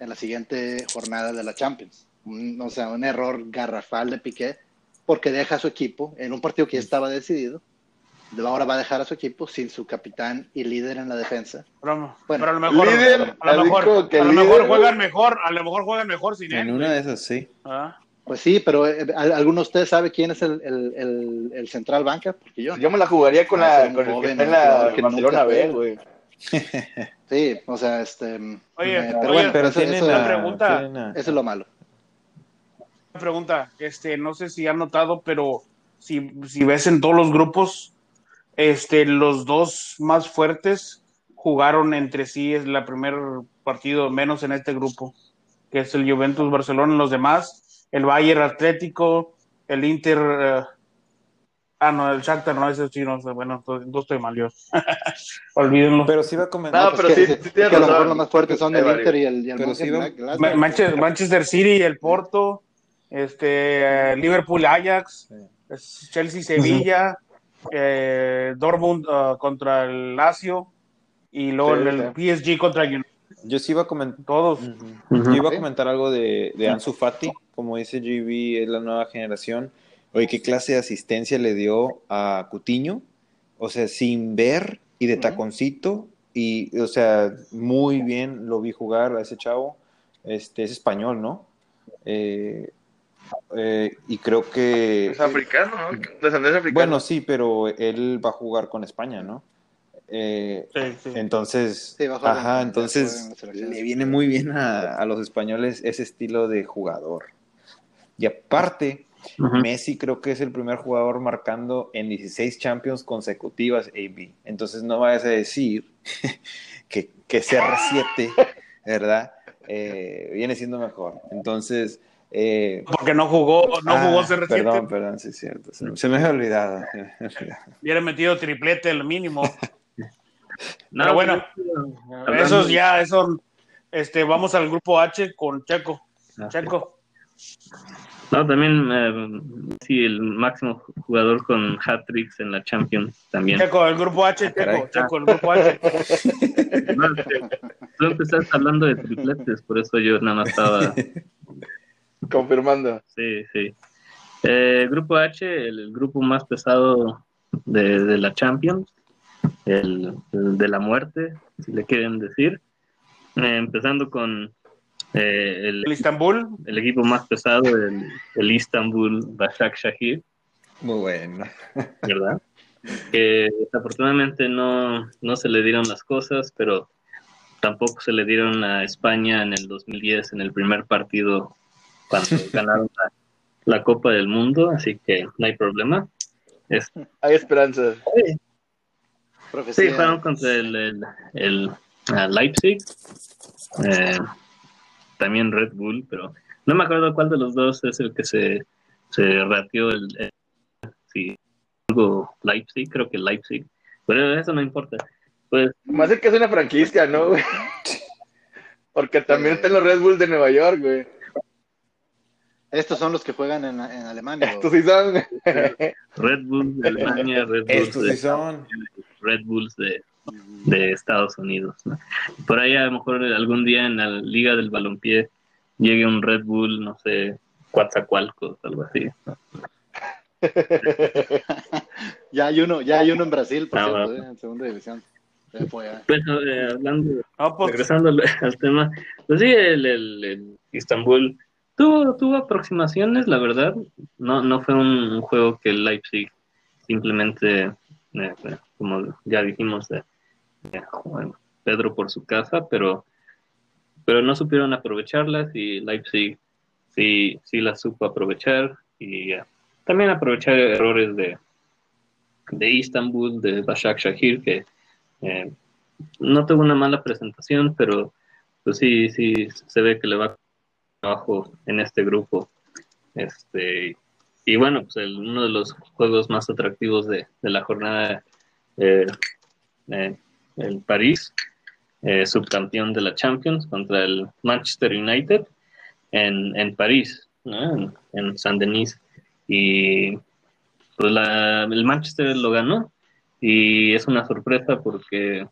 en la siguiente jornada de la Champions. Un- o sea, un error garrafal de Piqué, porque deja a su equipo en un partido que ya estaba decidido. de Ahora va a dejar a su equipo sin su capitán y líder en la defensa. Pero, Bueno, pero a lo mejor, líder, a lo mejor, a lo mejor juegan mejor, a lo mejor juegan mejor sin él. En una de esas, sí. Ah, Pues sí, pero eh, ¿al- ¿alguno de ustedes sabe quién es el, el- el- el central banca? Porque yo. Yo me la jugaría con, Ah, la, con el que está en la Barcelona nunca B, güey. (laughs) Sí, o sea, este. Oye, eh, pero oye, bueno, Pero eso, una pregunta. tienen eso es lo malo. Una pregunta, este, no sé si han notado, pero si, si ves en todos los grupos, este, los dos más fuertes jugaron entre sí, es la primer partido, menos en este grupo, que es el Juventus Barcelona, los demás, el Bayern Atlético, el Inter, eh, ah, no, el Shakhtar, no, ese sí, no, bueno, no estoy mal yo, (laughs) olvídenlo. Pero sí va a comentar. No, pues pero que- sí- que- sí tienes que a lo mejor los más fuertes son el. Inter y el, y el Pero sí va- Mönchengladbach. Ma- Manche- Manchester City y el Porto, este, eh, Liverpool Ajax, Chelsea Sevilla, eh, Dortmund ah, contra el Lazio y luego Sí, el, PSG contra el United, Yo sí iba a comentar. todos. Yo iba a Sí. comentar algo de, de Ansu Fati, como dice GB, es la nueva generación. Oye, ¿qué clase de asistencia le dio a Cutiño? O sea, sin ver y de taconcito, y, o sea, muy bien lo vi jugar a ese chavo. Este, es español, ¿no? Eh, eh, y creo que... Es africano, ¿no? Descendencia africana. Bueno, sí, pero él va a jugar con España, ¿no? Eh, Sí, sí. entonces, Sí, ajá, entonces le viene muy bien a, a los españoles ese estilo de jugador. Y aparte. Messi creo que es el primer jugador marcando en 16 Champions consecutivas AB. Entonces no vayas a decir (laughs) que, que CR7, ¿verdad? Eh, viene siendo mejor. Entonces, eh, Porque no jugó, no ah, jugó CR7, Perdón, perdón, sí es cierto. Se, se me había olvidado. hubiera metido triplete el mínimo. (laughs) (laughs) No, Pero bueno, hablando- Esos ya, eso, este, vamos al grupo H con Checo. Ah, Checo. No, también eh, sí, el máximo jugador con hat-tricks en la Champions también. Checo, el grupo H, caray. Checo, Checo, el grupo H. (laughs) No, tú empezaste hablando de tripletes, por eso yo nada más estaba Confirmando. Sí, sí. Eh, grupo H, el, el grupo más pesado de, de la Champions, el, el de la muerte, si le quieren decir. Eh, empezando con eh, el, El Istanbul, el equipo más pesado, el, el Istanbul Başak Shahir, Muy bueno. (laughs) ¿verdad? Que desafortunadamente no, no se le dieron las cosas, pero tampoco se le dieron a España en el 2010, en el primer partido, cuando (laughs) ganaron la, la Copa del Mundo, así que no hay problema. Es- Hay esperanza. sí, Profecía. fueron contra el, el, el, ah, Leipzig, eh, también Red Bull, pero no me acuerdo cuál de los dos es el que se, se ratió el, el- sí, algo Leipzig, creo que Leipzig, pero eso no importa. Pues Más de que es una franquicia, ¿no, güey? (laughs) Porque también están los Red Bull de Nueva York, güey. Estos son los que juegan en, en Alemania. Estos sí son. Red Bull de Alemania, Red Bulls Estos de sí son. Red Bulls de, de Estados Unidos. ¿no? Por ahí a lo mejor algún día en la Liga del Balompié llegue un Red Bull, no sé, Coatzacoalcos, algo así. ¿no? (laughs) Ya hay uno, ya hay uno en Brasil, por Ah, cierto, bueno. eh, en segunda división. Ya. Pero eh, hablando, no, pues, regresando al, al tema, pues sí, el, el, el Istanbul tuvo, tuvo aproximaciones, la verdad. No, no fue un, juego que Leipzig simplemente, eh, eh, como ya dijimos, eh, eh, Pedro por su casa, pero, pero no supieron aprovecharlas y Leipzig sí, sí las supo aprovechar y también aprovechar errores de, de Istanbul, de Bashak Shahir, que no tuvo una mala presentación, pero pues sí, sí se ve que le va trabajo en este grupo. Este, y bueno, pues el- uno de los juegos más atractivos de, de la jornada, eh, eh, el París, eh, subcampeón de la Champions contra el Manchester United en, en París, en, en Saint-Denis. Y pues la- el Manchester lo ganó y es una sorpresa porque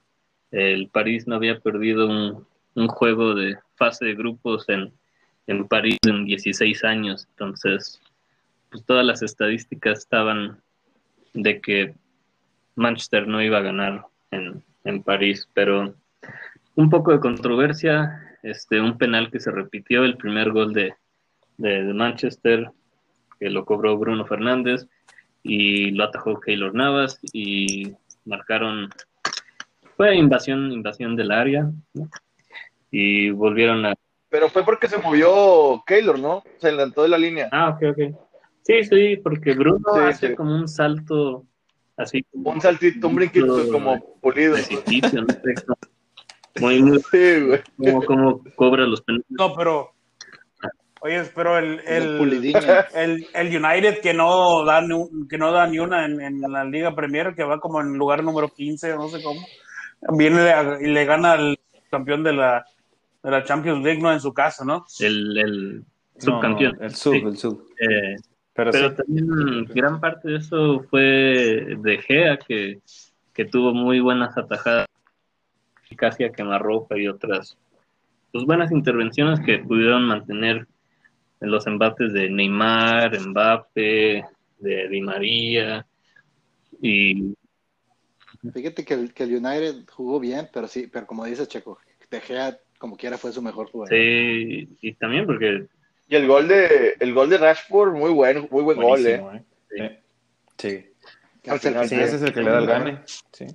el París no había perdido un, un juego de fase de grupos en, en París en 16 años. Entonces, pues todas las estadísticas estaban de que Manchester no iba a ganar en, en París, pero un poco de controversia, este, un penal que se repitió, el primer gol de, de, Manchester, que lo cobró Bruno Fernández, y lo atajó Keylor Navas, y marcaron, fue invasión, invasión del área, y volvieron a Pero fue porque se movió Keylor, ¿no? Se adelantó de la línea. Ah, ok, ok. Sí, sí, porque Bruno Sí, hace sí. como un salto así Un saltito, un brinquito como pulido. precipicio, no muy, muy, (laughs) Sí, güey. como, como cobra los penales. no, pero, oye, pero el, El (laughs) el, el, United que no da ni, un- que no da ni una en, en la Liga Premier, que va como en lugar número 15, no sé cómo, viene y le gana al campeón de la, de la Champions League, ¿no? En su casa, ¿no? El, el No, subcampeón. no, el sub, Sí. el sub. Eh, Pero, pero sí. también gran parte de eso fue de Gea, que, que tuvo muy buenas atajadas, casi a quemarropa y otras pues, buenas intervenciones que pudieron mantener en los embates de Neymar, Mbappe, de Di María y Fíjate que el, que el United jugó bien, pero sí, pero como dice Checo, De Gea como quiera fue su mejor jugador. sí, y también porque Y el gol de el gol de Rashford, muy bueno, muy buen gol, eh. ¿eh? Sí. Al final, Sí, ese es el que le da el gane. Sí.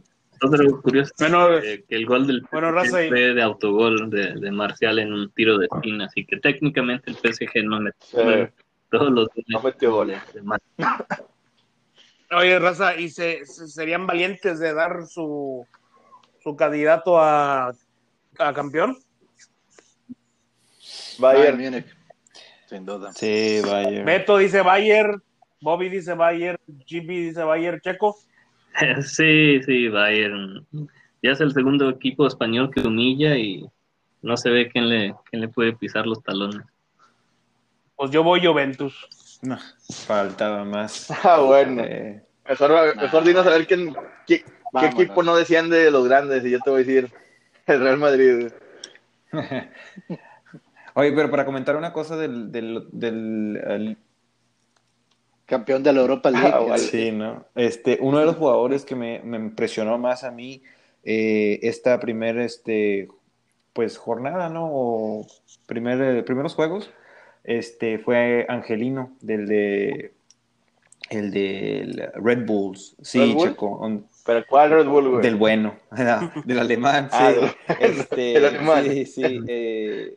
otro curioso Bueno, eh, que el gol del Bueno, PSG raza, y- fue de autogol de, de Marcial en un tiro de esquina, así que técnicamente el PSG no metió Sí. todos los No metió goles. (laughs) Oye, Raza, ¿y se, se- serían valientes de dar su, su candidato a, a campeón? Bayern Bayern. Múnich, sin duda. Sí, vaya. Beto dice Bayer, Bobby dice Bayer, GB dice Bayer, Checo. (laughs) Sí, sí, Bayern. Ya es el segundo equipo español que humilla y no se ve quién le, quién le puede pisar los talones. Pues yo voy Juventus. No, faltaba más. (laughs) Ah, bueno. Eh, Mejor, mejor dinos a ver quién, qué, equipo no desciende de los grandes y yo te voy a decir el Real Madrid. (laughs) Oye, pero para comentar una cosa del, del, del el- Campeón de la Europa League. Ah, vale. Sí, ¿no? Este, uno de los jugadores que me, me impresionó más a mí eh, esta primera, este, pues, jornada, ¿no? O primer, eh, primeros juegos, este, fue Angelino, del de, el de Red Bulls. Sí, ¿Red Bull? Checo, un- ¿Pero cuál Red Bull, güey? del bueno, (laughs) del alemán, sí. Ah, del- Este, (laughs) el alemán. Sí, sí. eh,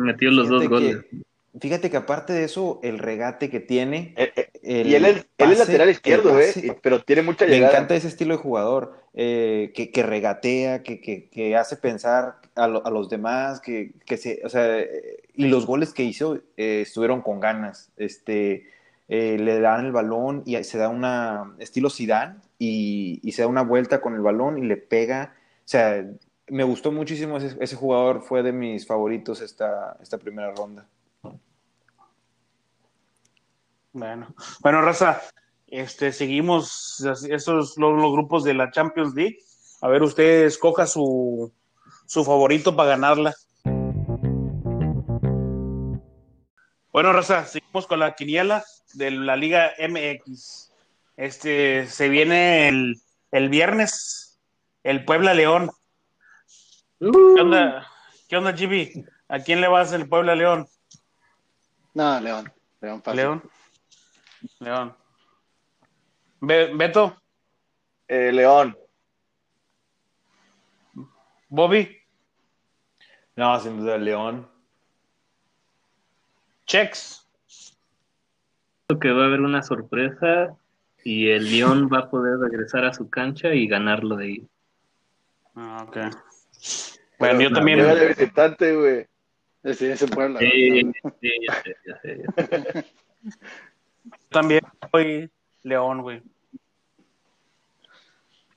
metió los dos fíjate goles. que- fíjate que aparte de eso, el regate que tiene, Eh, eh, el y él es, él es pase- lateral izquierdo, pase- y- pero tiene mucha Me llegada. encanta ese estilo de jugador, eh, que, que regatea, que, que, que hace pensar a, lo- a los demás, que, que se, o sea, eh, y los goles que hizo eh, estuvieron con ganas. Este, eh, le dan el balón y se da una estilo Zidane y, y se da una vuelta con el balón y le pega. O sea, me gustó muchísimo ese, ese jugador, fue de mis favoritos esta, esta primera ronda. Bueno, bueno, Raza, este, seguimos esos los, los grupos de la Champions League. A ver, usted escoja su, su favorito para ganarla. Bueno, Raza, seguimos con la quiniela de la Liga MX. Este, se viene el, el viernes, el Puebla León. ¿Qué onda, ¿Qué onda, Gibi? ¿A quién le vas el Puebla León? No, León. León fácil. León. León. Be- Beto, Eh, León. Bobby, No, sin duda, León. Chex. Creo que va a haber una sorpresa y el León va a poder regresar a su cancha y ganarlo de ahí. Ah, ok. Bueno, yo también. juega de visitante, güey. Sí, ese Puebla. ¿no? Sí, sí, ya sé, ya sé, ya sé. También soy León, güey.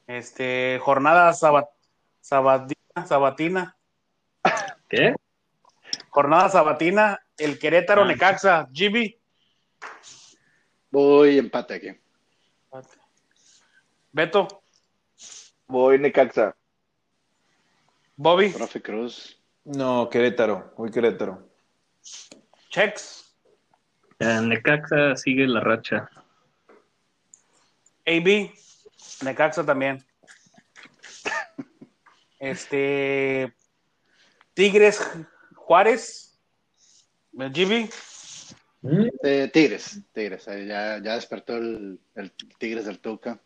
Este, jornada sabat, sabatina, sabatina. ¿Qué? Jornada sabatina, el Querétaro Ah. Necaxa, GB. Voy empate aquí. Beto, Voy Necaxa. Bobby, Profe Cruz. No, Querétaro, voy Querétaro. Chex, Eh, Necaxa sigue la racha. AB, Necaxa también. Este, Tigres Juárez, GB. Eh, Tigres. Tigres. eh, ya, ya despertó el, el Tigres del Tuca.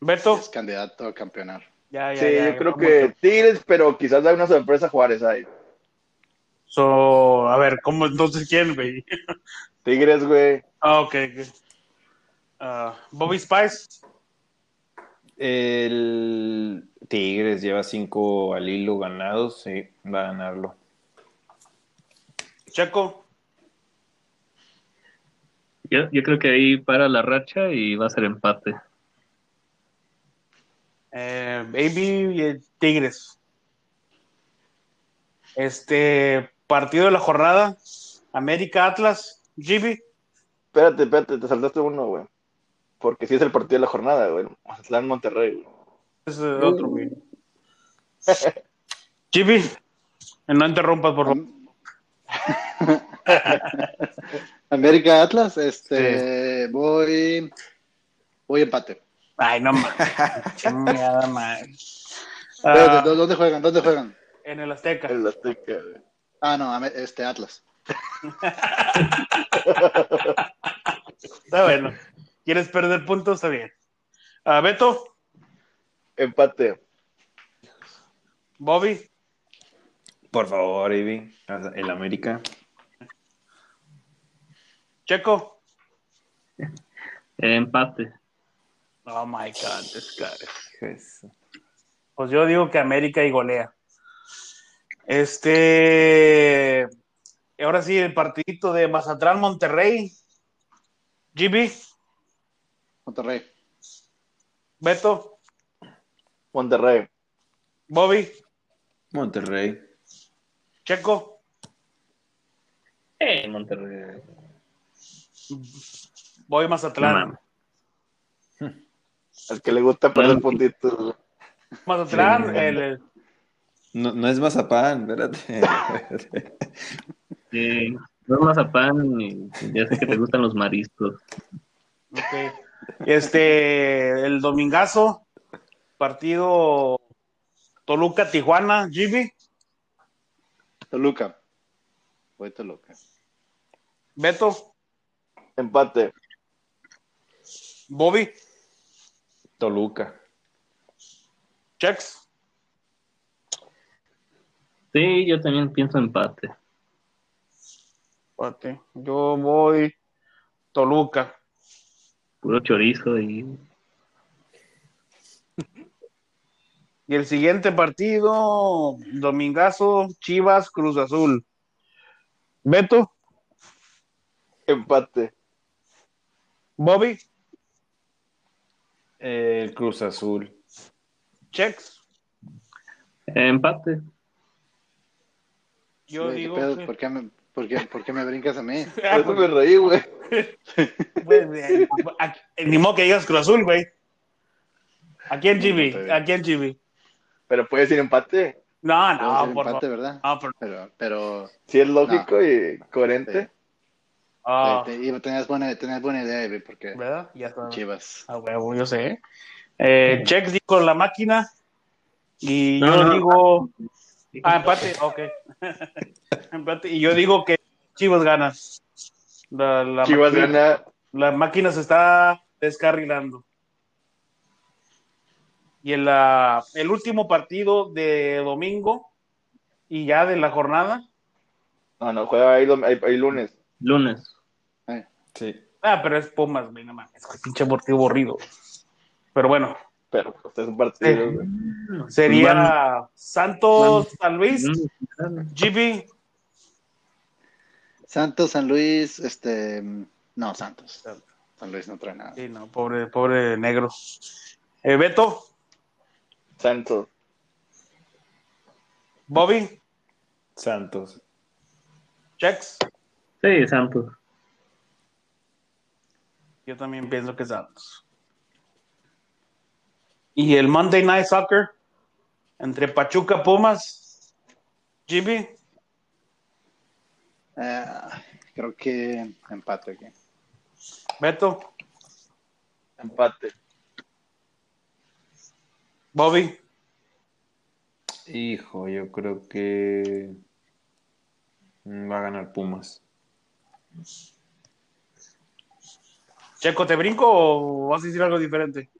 Beto, Es candidato a campeonar. Ya, ya, Sí, ya, yo creo que Tigres, pero quizás da una sorpresa Juárez ahí. So, a ver, ¿cómo entonces quién, güey? (laughs) Tigres, güey. Ah, ok. ok. Ah, Bobby Spice, El Tigres lleva cinco al hilo ganados, sí, va a ganarlo. Checo, Yo, yo creo que ahí para la racha y va a ser empate. Eh, Baby y el Tigres. Este partido de la jornada, América Atlas, GB. Espérate, espérate, te saltaste uno, güey. Porque sí es el partido de la jornada, güey. Mazatlán Monterrey, güey. Es eh, otro, güey. (laughs) GB, no interrumpas, por favor. (laughs) América Atlas, este, voy, voy empate. Ay, no mames. (laughs) Chingada madre. Ah, ¿dó- ¿Dónde juegan? ¿Dónde juegan? en el Azteca. El Azteca, güey. Ah, no, este Atlas. Está bueno. ¿Quieres perder puntos? Está bien. Ah, Beto, Empate. Bobby, Por favor, Ivy, el América. Checo. Empate. Oh my God, this guy. Pues yo digo que América y golea. Este. Ahora sí, el partidito de Mazatlán Monterrey. GB, Monterrey. Beto, Monterrey. Bobby, Monterrey. Checo, Eh, Monterrey. voy Mazatlán. Al que le gusta perder puntitos, güey. Mazatlán, el, No, no es mazapán, espérate. (laughs) Sí, no es mazapán y ya sé que te gustan los mariscos. Ok. Este, el domingazo, partido Toluca-Tijuana, GB, Toluca. Voy Toluca. Beto, Empate. Bobby, Toluca. Chex, Sí, yo también pienso empate. Ok, Yo voy Toluca. Puro chorizo y Y el siguiente partido, domingazo, Chivas, Cruz Azul. Beto, Empate. Bobby, El Cruz Azul. Chex. empate. Yo Güey, ¿qué digo pedo? que- ¿Por, qué me, por, qué, por qué me brincas a mí? (laughs) Ah, Por eso me reí, güey. pues, eh, aquí- ni modo que digas Cruz Azul, güey. ¿A quién, GB? ¿A quién, GB? Pero puede decir empate. No, no, por empate, favor. ¿verdad? No, por- Pero, pero Si es lógico y coherente. Ah, te- te- iba- tenías, buena, tenías buena idea, güey, porque ¿Verdad? Ya está. Chivas. A huevo, yo sé. Eh, Chex dijo la máquina. Y yo No, no. digo. Ah, empate, ok. (laughs) empate. Y yo digo que Chivas gana. La, la Chivas máquina, gana. la máquina se está descarrilando. Y el, ah, el último partido de domingo y ya de la jornada. No, no, juega ahí, ahí- ahí lunes. Lunes. Sí. Ah, pero es Pumas, güey, no mames, güey, pinche partido aburrido. Pero bueno, Pero pues, es un partido, güey. sería Santos San Luis, GB, Santos, San Luis, este. No, Santos. San Luis no trae nada. Sí, no, pobre, pobre negro. Eh, Beto, Santos. Bobby, Santos. Chex. Sí, Santos. Yo también pienso que Santos. Y el Monday Night Soccer entre Pachuca Pumas, GB, Eh, creo que empate aquí. Beto, Empate. Bobby, Hijo, yo creo que va a ganar Pumas. Checo, ¿te brinco o vas a decir algo diferente?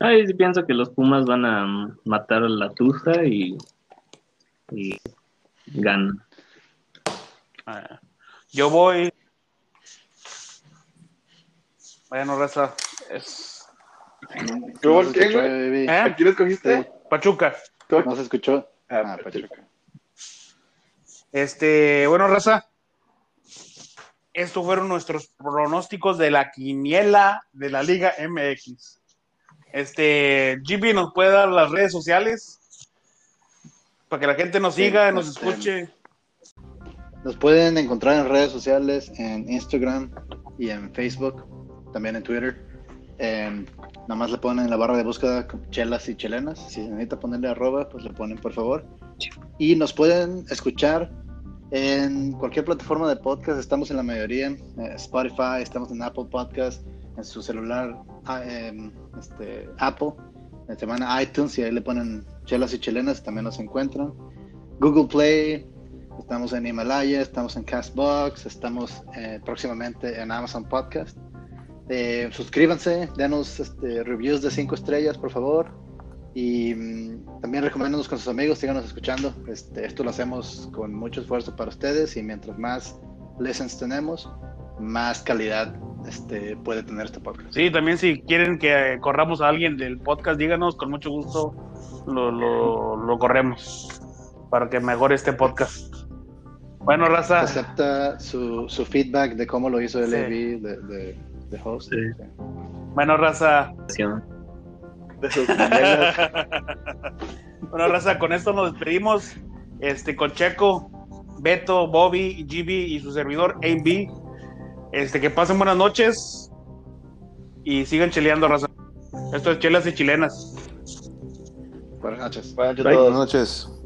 Ay, sí pienso que los Pumas van a matar a la Tusa y, y ganan. Ah, Yo voy. Bueno, raza, es ¿Tú por No güey? baby. ¿Eh? ¿A quién escogiste? Pachuca. ¿Tú? No se escuchó. Ah, Ah, Pachuca. Pachuca. Este, bueno, raza. Estos fueron nuestros pronósticos de la quiniela de la Liga MX. Este, GB nos puede dar las redes sociales para que la gente nos Sí, siga, nos este, escuche. Nos pueden encontrar en redes sociales, en Instagram y en Facebook, también en Twitter. Em, nada más le ponen en la barra de búsqueda chelas y chelenas. Si se necesita ponerle arroba, pues le ponen por favor. Y nos pueden escuchar en cualquier plataforma de podcast. Estamos en la mayoría. eh, Spotify, estamos en Apple Podcast, en su celular este, Apple. En semana iTunes y ahí le ponen chelas y chelenas, también nos encuentran. Google Play, Estamos en Himalaya, estamos en Castbox, estamos eh, próximamente en Amazon Podcast. Eh, suscríbanse, denos este, reviews de 5 estrellas, por favor. Y mm, también recomiéndanos con sus amigos, síganos escuchando. Este, esto lo hacemos con mucho esfuerzo para ustedes y mientras más lessons tenemos, más calidad este, puede tener este podcast. Sí, también si quieren que corramos a alguien del podcast, díganos, con mucho gusto lo, lo, lo corremos para que mejore este podcast. Bueno, raza, Acepta su, su feedback de cómo lo hizo el Sí. De, de, de host. Sí. Sí. bueno, raza. De sus. (laughs) Bueno, raza, con esto nos despedimos. Este, con Checo, Beto, Bobby, GB y su servidor AB. Este, que pasen buenas noches y sigan cheleando, raza. Esto es Chelas y Chilenas. Buenas noches. Buenas noches a Bye. todos. Buenas noches.